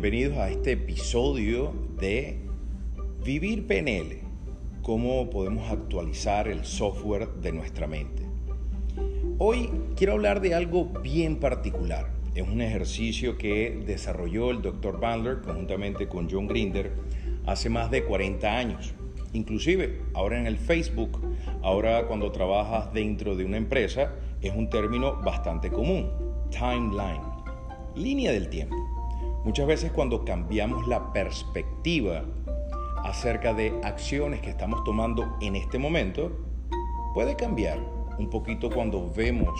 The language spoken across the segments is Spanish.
bienvenidos a este episodio de Vivir PNL, cómo podemos actualizar el software de nuestra mente. Hoy quiero hablar de algo bien particular. Es un ejercicio que desarrolló el Dr. Bandler conjuntamente con John Grinder hace más de 40 años. Inclusive, ahora en el Facebook, ahora cuando trabajas dentro de una empresa, es un término bastante común, timeline, línea del tiempo. Muchas veces cuando cambiamos la perspectiva acerca de acciones que estamos tomando en este momento, puede cambiar un poquito cuando vemos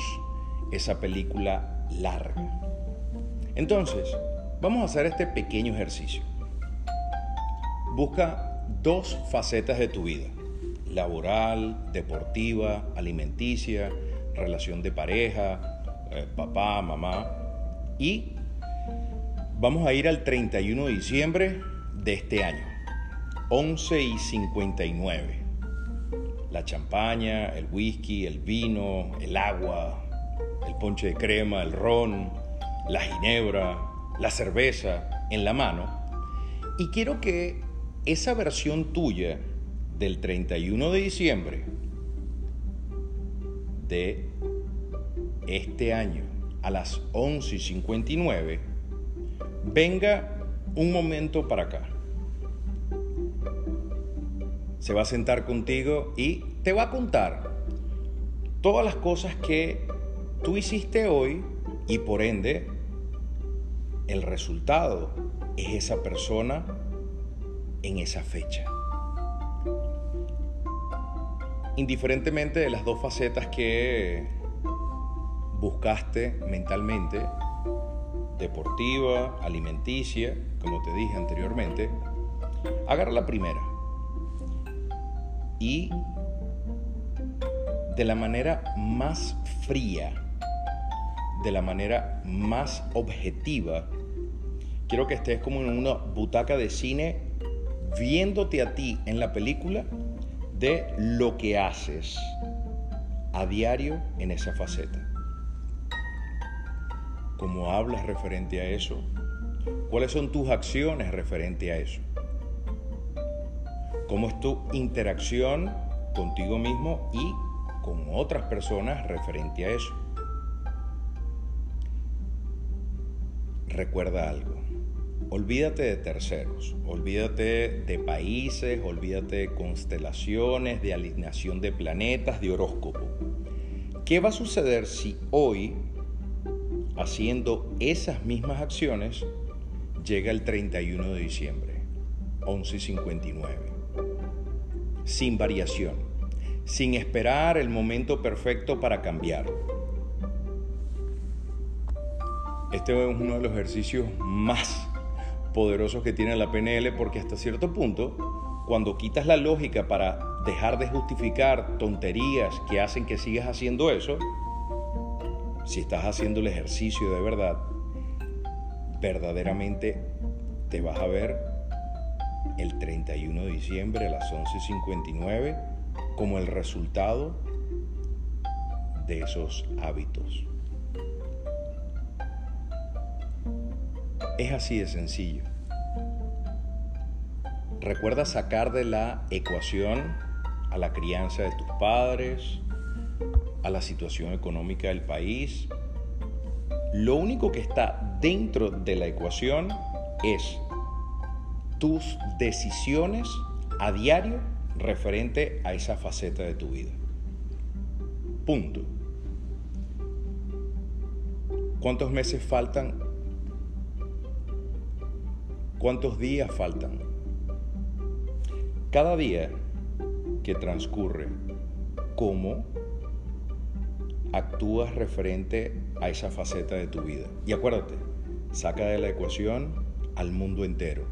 esa película larga. Entonces, vamos a hacer este pequeño ejercicio. Busca dos facetas de tu vida, laboral, deportiva, alimenticia, relación de pareja, eh, papá, mamá, y Vamos a ir al 31 de diciembre de este año, 11 y 59. La champaña, el whisky, el vino, el agua, el ponche de crema, el ron, la ginebra, la cerveza en la mano. Y quiero que esa versión tuya del 31 de diciembre de este año a las 11 y 59 venga un momento para acá. Se va a sentar contigo y te va a contar todas las cosas que tú hiciste hoy y por ende el resultado es esa persona en esa fecha. Indiferentemente de las dos facetas que buscaste mentalmente, deportiva, alimenticia, como te dije anteriormente, agarra la primera. Y de la manera más fría, de la manera más objetiva, quiero que estés como en una butaca de cine viéndote a ti en la película de lo que haces a diario en esa faceta cómo hablas referente a eso, cuáles son tus acciones referente a eso, cómo es tu interacción contigo mismo y con otras personas referente a eso. Recuerda algo, olvídate de terceros, olvídate de países, olvídate de constelaciones, de alineación de planetas, de horóscopo. ¿Qué va a suceder si hoy haciendo esas mismas acciones, llega el 31 de diciembre, 11.59. Sin variación, sin esperar el momento perfecto para cambiar. Este es uno de los ejercicios más poderosos que tiene la PNL porque hasta cierto punto, cuando quitas la lógica para dejar de justificar tonterías que hacen que sigas haciendo eso, si estás haciendo el ejercicio de verdad, verdaderamente te vas a ver el 31 de diciembre a las 11.59 como el resultado de esos hábitos. Es así de sencillo. Recuerda sacar de la ecuación a la crianza de tus padres, a la situación económica del país. Lo único que está dentro de la ecuación es tus decisiones a diario referente a esa faceta de tu vida. Punto. ¿Cuántos meses faltan? ¿Cuántos días faltan? Cada día que transcurre, ¿cómo actúas referente a esa faceta de tu vida. Y acuérdate, saca de la ecuación al mundo entero.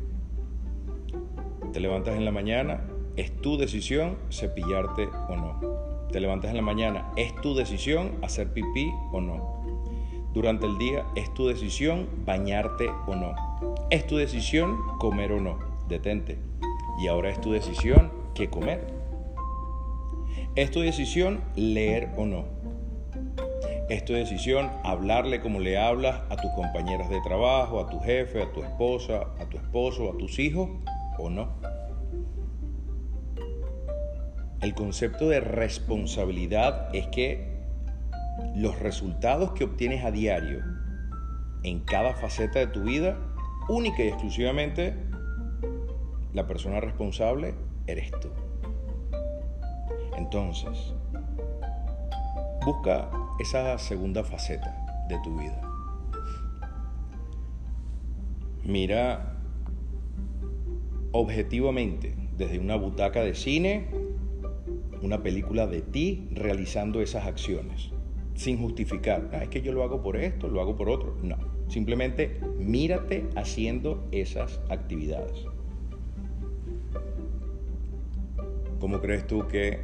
Te levantas en la mañana, es tu decisión cepillarte o no. Te levantas en la mañana, es tu decisión hacer pipí o no. Durante el día es tu decisión bañarte o no. Es tu decisión comer o no. Detente. Y ahora es tu decisión qué comer. Es tu decisión leer o no Es tu decisión hablarle como le hablas a tus compañeras de trabajo, a tu jefe, a tu esposa, a tu esposo, a tus hijos o no. El concepto de responsabilidad es que los resultados que obtienes a diario en cada faceta de tu vida, única y exclusivamente, la persona responsable eres tú. Entonces, busca esa segunda faceta de tu vida. Mira objetivamente desde una butaca de cine una película de ti realizando esas acciones, sin justificar, ah, es que yo lo hago por esto, lo hago por otro. No, simplemente mírate haciendo esas actividades. ¿Cómo crees tú que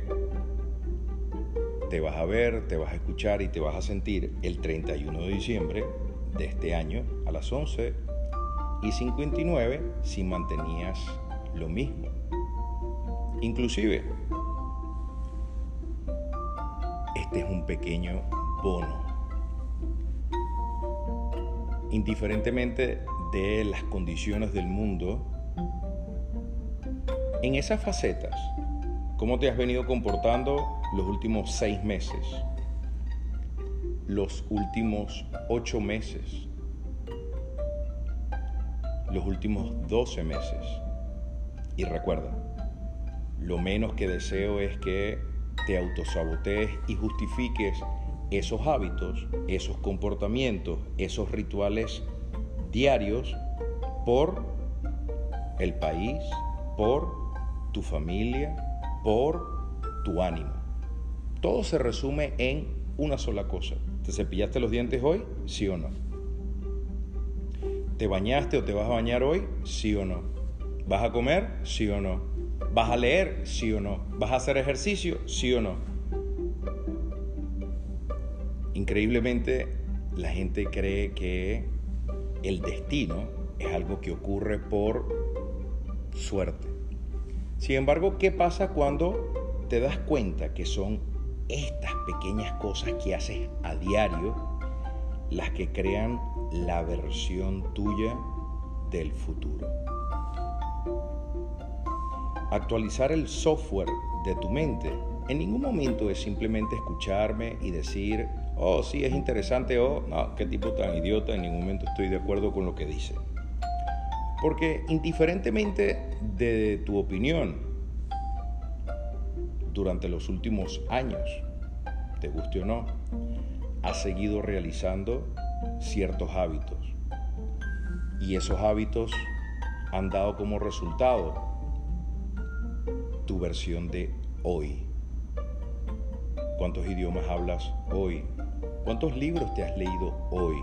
te vas a ver, te vas a escuchar y te vas a sentir el 31 de diciembre de este año a las 11 y 59 si mantenías lo mismo? Inclusive, este es un pequeño bono. Indiferentemente de las condiciones del mundo, en esas facetas, ¿cómo te has venido comportando los últimos seis meses? Los últimos ocho meses? Los últimos doce meses? Y recuerda, lo menos que deseo es que te autosabotees y justifiques esos hábitos, esos comportamientos, esos rituales diarios por el país, por tu familia, por tu ánimo. Todo se resume en una sola cosa. ¿Te cepillaste los dientes hoy? Sí o no. ¿Te bañaste o te vas a bañar hoy? Sí o no. ¿Vas a comer? Sí o no. ¿Vas a leer? Sí o no. ¿Vas a hacer ejercicio? Sí o no. Increíblemente, la gente cree que el destino es algo que ocurre por suerte. Sin embargo, ¿qué pasa cuando te das cuenta que son estas pequeñas cosas que haces a diario las que crean la versión tuya del futuro? Actualizar el software de tu mente en ningún momento es simplemente escucharme y decir, oh, sí, es interesante, oh, no, qué tipo tan idiota, en ningún momento estoy de acuerdo con lo que dice. Porque indiferentemente de tu opinión, durante los últimos años, te guste o no, has seguido realizando ciertos hábitos. Y esos hábitos han dado como resultado tu versión de hoy. ¿Cuántos idiomas hablas hoy? ¿Cuántos libros te has leído hoy?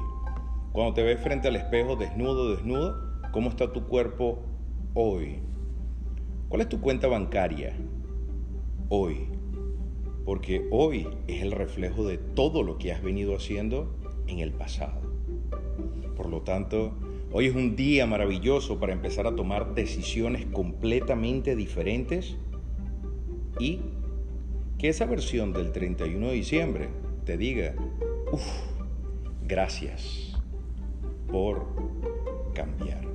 Cuando te ves frente al espejo desnudo, desnudo, ¿cómo está tu cuerpo hoy? ¿Cuál es tu cuenta bancaria hoy? Porque hoy es el reflejo de todo lo que has venido haciendo en el pasado. Por lo tanto, hoy es un día maravilloso para empezar a tomar decisiones completamente diferentes y que esa versión del 31 de diciembre te diga, uff, gracias por cambiar.